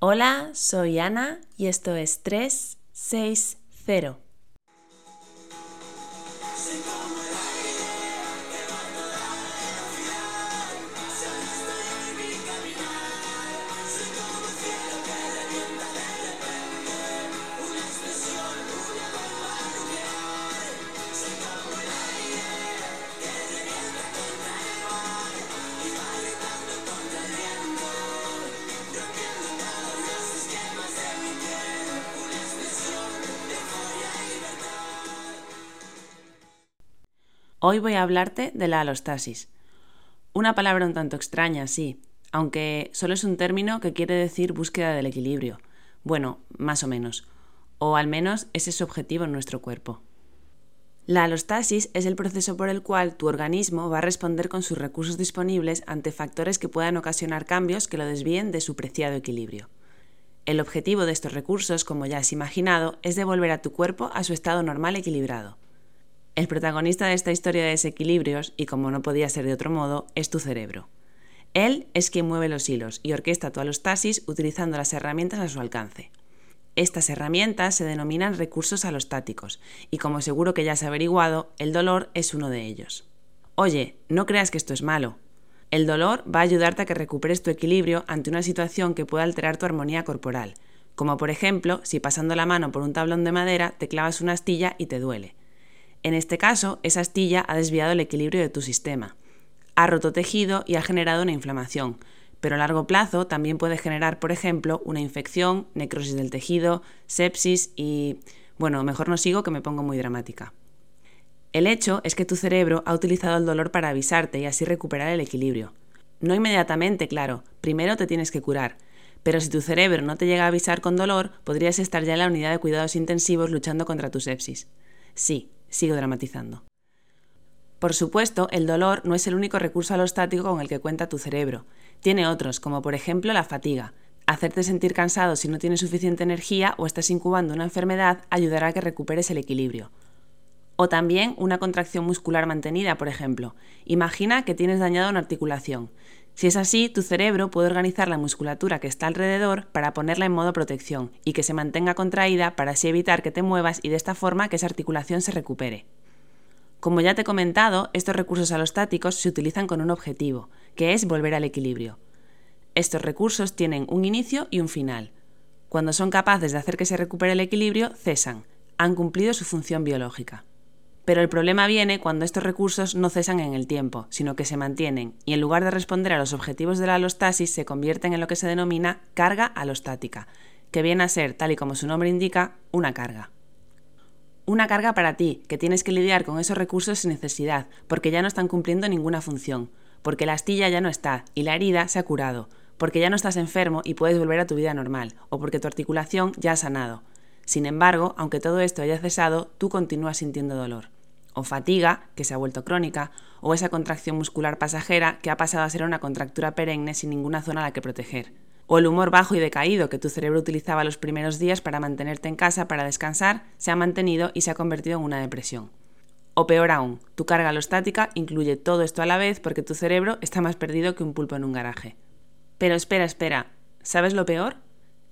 Hola, soy Ana y esto es 360. Hoy voy a hablarte de la alostasis. Una palabra un tanto extraña, sí, aunque solo es un término que quiere decir búsqueda del equilibrio. Bueno, más o menos. O al menos ese es su objetivo en nuestro cuerpo. La alostasis es el proceso por el cual tu organismo va a responder con sus recursos disponibles ante factores que puedan ocasionar cambios que lo desvíen de su preciado equilibrio. El objetivo de estos recursos, como ya has imaginado, es devolver a tu cuerpo a su estado normal equilibrado. El protagonista de esta historia de desequilibrios, y como no podía ser de otro modo, es tu cerebro. Él es quien mueve los hilos y orquesta tu alostasis utilizando las herramientas a su alcance. Estas herramientas se denominan recursos alostáticos, y como seguro que ya has averiguado, el dolor es uno de ellos. Oye, no creas que esto es malo. El dolor va a ayudarte a que recuperes tu equilibrio ante una situación que pueda alterar tu armonía corporal, como por ejemplo si pasando la mano por un tablón de madera te clavas una astilla y te duele. En este caso, esa astilla ha desviado el equilibrio de tu sistema, ha roto tejido y ha generado una inflamación, pero a largo plazo también puede generar, por ejemplo, una infección, necrosis del tejido, sepsis y... bueno, mejor no sigo que me pongo muy dramática. El hecho es que tu cerebro ha utilizado el dolor para avisarte y así recuperar el equilibrio. No inmediatamente, claro, primero te tienes que curar, pero si tu cerebro no te llega a avisar con dolor, podrías estar ya en la unidad de cuidados intensivos luchando contra tu sepsis. Sí, sigo dramatizando. Por supuesto, el dolor no es el único recurso alostático con el que cuenta tu cerebro. Tiene otros, como por ejemplo la fatiga. Hacerte sentir cansado si no tienes suficiente energía o estás incubando una enfermedad ayudará a que recuperes el equilibrio. O también una contracción muscular mantenida, por ejemplo. Imagina que tienes dañada una articulación. Si es así, tu cerebro puede organizar la musculatura que está alrededor para ponerla en modo protección y que se mantenga contraída para así evitar que te muevas y de esta forma que esa articulación se recupere. Como ya te he comentado, estos recursos alostáticos se utilizan con un objetivo, que es volver al equilibrio. Estos recursos tienen un inicio y un final. Cuando son capaces de hacer que se recupere el equilibrio, cesan, han cumplido su función biológica. Pero el problema viene cuando estos recursos no cesan en el tiempo, sino que se mantienen y en lugar de responder a los objetivos de la alostasis se convierten en lo que se denomina carga alostática, que viene a ser, tal y como su nombre indica, una carga. Una carga para ti, que tienes que lidiar con esos recursos sin necesidad, porque ya no están cumpliendo ninguna función, porque la astilla ya no está y la herida se ha curado, porque ya no estás enfermo y puedes volver a tu vida normal, o porque tu articulación ya ha sanado. Sin embargo, aunque todo esto haya cesado, tú continúas sintiendo dolor o fatiga, que se ha vuelto crónica, o esa contracción muscular pasajera que ha pasado a ser una contractura perenne sin ninguna zona a la que proteger. O el humor bajo y decaído que tu cerebro utilizaba los primeros días para mantenerte en casa para descansar, se ha mantenido y se ha convertido en una depresión. O peor aún, tu carga alostática incluye todo esto a la vez porque tu cerebro está más perdido que un pulpo en un garaje. Pero espera, espera, ¿sabes lo peor?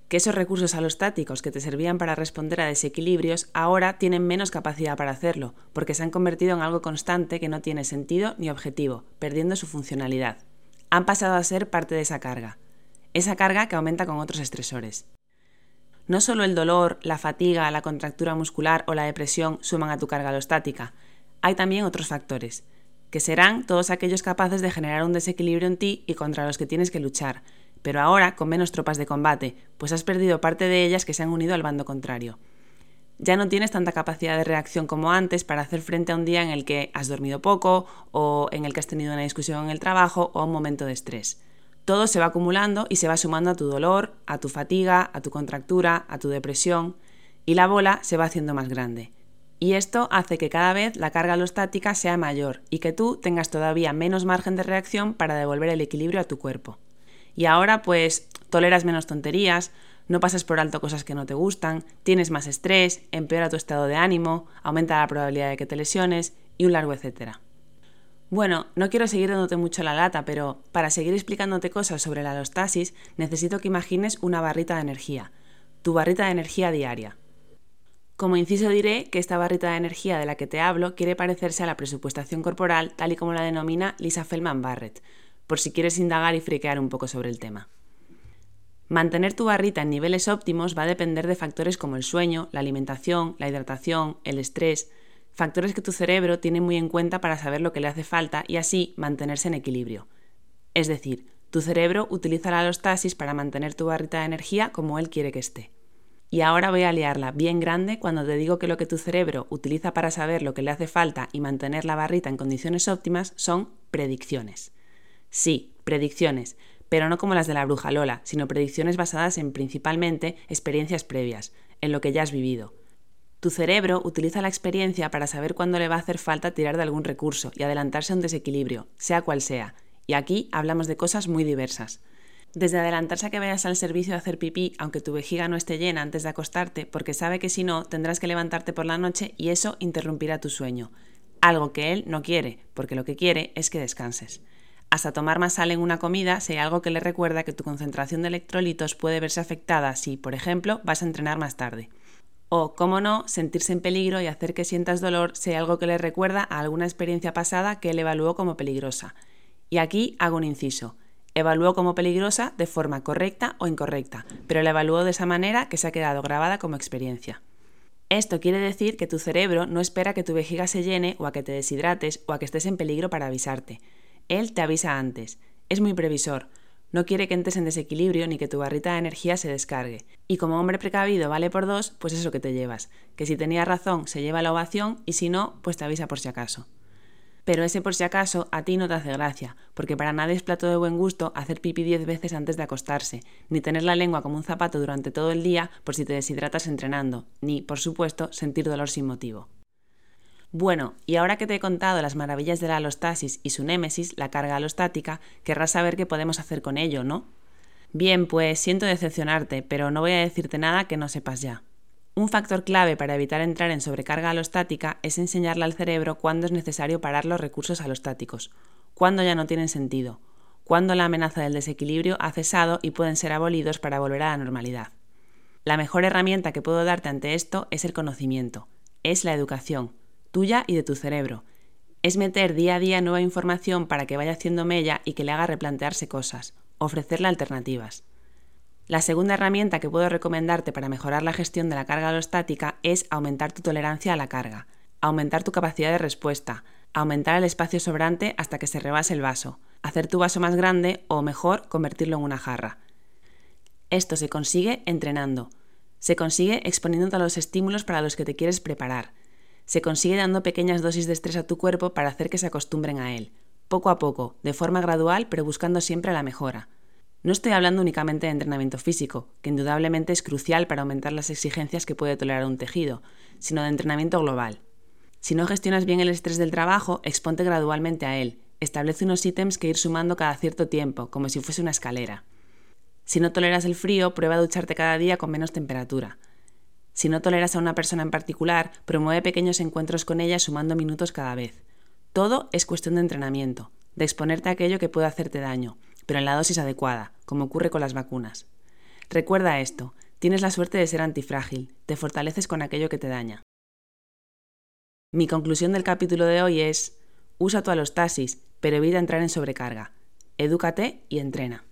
Que esos recursos alostáticos que te servían para responder a desequilibrios ahora tienen menos capacidad para hacerlo, porque se han convertido en algo constante que no tiene sentido ni objetivo, perdiendo su funcionalidad. Han pasado a ser parte de esa carga, esa carga que aumenta con otros estresores. No solo el dolor, la fatiga, la contractura muscular o la depresión suman a tu carga alostática, hay también otros factores, que serán todos aquellos capaces de generar un desequilibrio en ti y contra los que tienes que luchar, pero ahora con menos tropas de combate, pues has perdido parte de ellas que se han unido al bando contrario. Ya no tienes tanta capacidad de reacción como antes para hacer frente a un día en el que has dormido poco o en el que has tenido una discusión en el trabajo o un momento de estrés. Todo se va acumulando y se va sumando a tu dolor, a tu fatiga, a tu contractura, a tu depresión y la bola se va haciendo más grande. Y esto hace que cada vez la carga alostática sea mayor y que tú tengas todavía menos margen de reacción para devolver el equilibrio a tu cuerpo. Y ahora pues toleras menos tonterías, no pasas por alto cosas que no te gustan, tienes más estrés, empeora tu estado de ánimo, aumenta la probabilidad de que te lesiones y un largo etcétera. Bueno, no quiero seguir dándote mucho la lata, pero para seguir explicándote cosas sobre la alostasis necesito que imagines una barrita de energía, tu barrita de energía diaria. Como inciso diré que esta barrita de energía de la que te hablo quiere parecerse a la presupuestación corporal tal y como la denomina Lisa Feldman Barrett, por si quieres indagar y friquear un poco sobre el tema. Mantener tu barrita en niveles óptimos va a depender de factores como el sueño, la alimentación, la hidratación, el estrés, factores que tu cerebro tiene muy en cuenta para saber lo que le hace falta y así mantenerse en equilibrio. Es decir, tu cerebro utiliza la alostasis para mantener tu barrita de energía como él quiere que esté. Y ahora voy a liarla bien grande cuando te digo que lo que tu cerebro utiliza para saber lo que le hace falta y mantener la barrita en condiciones óptimas son predicciones. Sí, predicciones, pero no como las de la bruja Lola, sino predicciones basadas en principalmente experiencias previas, en lo que ya has vivido. Tu cerebro utiliza la experiencia para saber cuándo le va a hacer falta tirar de algún recurso y adelantarse a un desequilibrio, sea cual sea, y aquí hablamos de cosas muy diversas. Desde adelantarse a que vayas al servicio a hacer pipí, aunque tu vejiga no esté llena antes de acostarte, porque sabe que si no, tendrás que levantarte por la noche y eso interrumpirá tu sueño. Algo que él no quiere, porque lo que quiere es que descanses hasta tomar más sal en una comida hay algo que le recuerda que tu concentración de electrolitos puede verse afectada si, por ejemplo, vas a entrenar más tarde. O, cómo no, sentirse en peligro y hacer que sientas dolor hay algo que le recuerda a alguna experiencia pasada que él evaluó como peligrosa. Y aquí hago un inciso. Evaluó como peligrosa de forma correcta o incorrecta, pero la evaluó de esa manera que se ha quedado grabada como experiencia. Esto quiere decir que tu cerebro no espera que tu vejiga se llene o a que te deshidrates o a que estés en peligro para avisarte. Él te avisa antes. Es muy previsor. No quiere que entres en desequilibrio ni que tu barrita de energía se descargue. Y como hombre precavido vale por dos, pues eso que te llevas. Que si tenía razón se lleva la ovación y si no, pues te avisa por si acaso. Pero ese por si acaso a ti no te hace gracia, porque para nadie es plato de buen gusto hacer pipí diez veces antes de acostarse, ni tener la lengua como un zapato durante todo el día por si te deshidratas entrenando, ni, por supuesto, sentir dolor sin motivo. Bueno, y ahora que te he contado las maravillas de la alostasis y su némesis, la carga alostática, querrás saber qué podemos hacer con ello, ¿no? Bien, pues siento decepcionarte, pero no voy a decirte nada que no sepas ya. Un factor clave para evitar entrar en sobrecarga alostática es enseñarle al cerebro cuándo es necesario parar los recursos alostáticos, cuándo ya no tienen sentido, cuándo la amenaza del desequilibrio ha cesado y pueden ser abolidos para volver a la normalidad. La mejor herramienta que puedo darte ante esto es el conocimiento, es la educación, y de tu cerebro. Es meter día a día nueva información para que vaya haciendo mella y que le haga replantearse cosas, ofrecerle alternativas. La segunda herramienta que puedo recomendarte para mejorar la gestión de la carga alostática es aumentar tu tolerancia a la carga, aumentar tu capacidad de respuesta, aumentar el espacio sobrante hasta que se rebase el vaso, hacer tu vaso más grande o mejor convertirlo en una jarra. Esto se consigue entrenando, se consigue exponiéndote a los estímulos para los que te quieres preparar, se consigue dando pequeñas dosis de estrés a tu cuerpo para hacer que se acostumbren a él, poco a poco, de forma gradual, pero buscando siempre la mejora. No estoy hablando únicamente de entrenamiento físico, que indudablemente es crucial para aumentar las exigencias que puede tolerar un tejido, sino de entrenamiento global. Si no gestionas bien el estrés del trabajo, exponte gradualmente a él. Establece unos ítems que ir sumando cada cierto tiempo, como si fuese una escalera. Si no toleras el frío, prueba a ducharte cada día con menos temperatura. Si no toleras a una persona en particular, promueve pequeños encuentros con ella sumando minutos cada vez. Todo es cuestión de entrenamiento, de exponerte a aquello que puede hacerte daño, pero en la dosis adecuada, como ocurre con las vacunas. Recuerda esto, tienes la suerte de ser antifrágil, te fortaleces con aquello que te daña. Mi conclusión del capítulo de hoy es, usa tu alostasis, pero evita entrar en sobrecarga. Edúcate y entrena.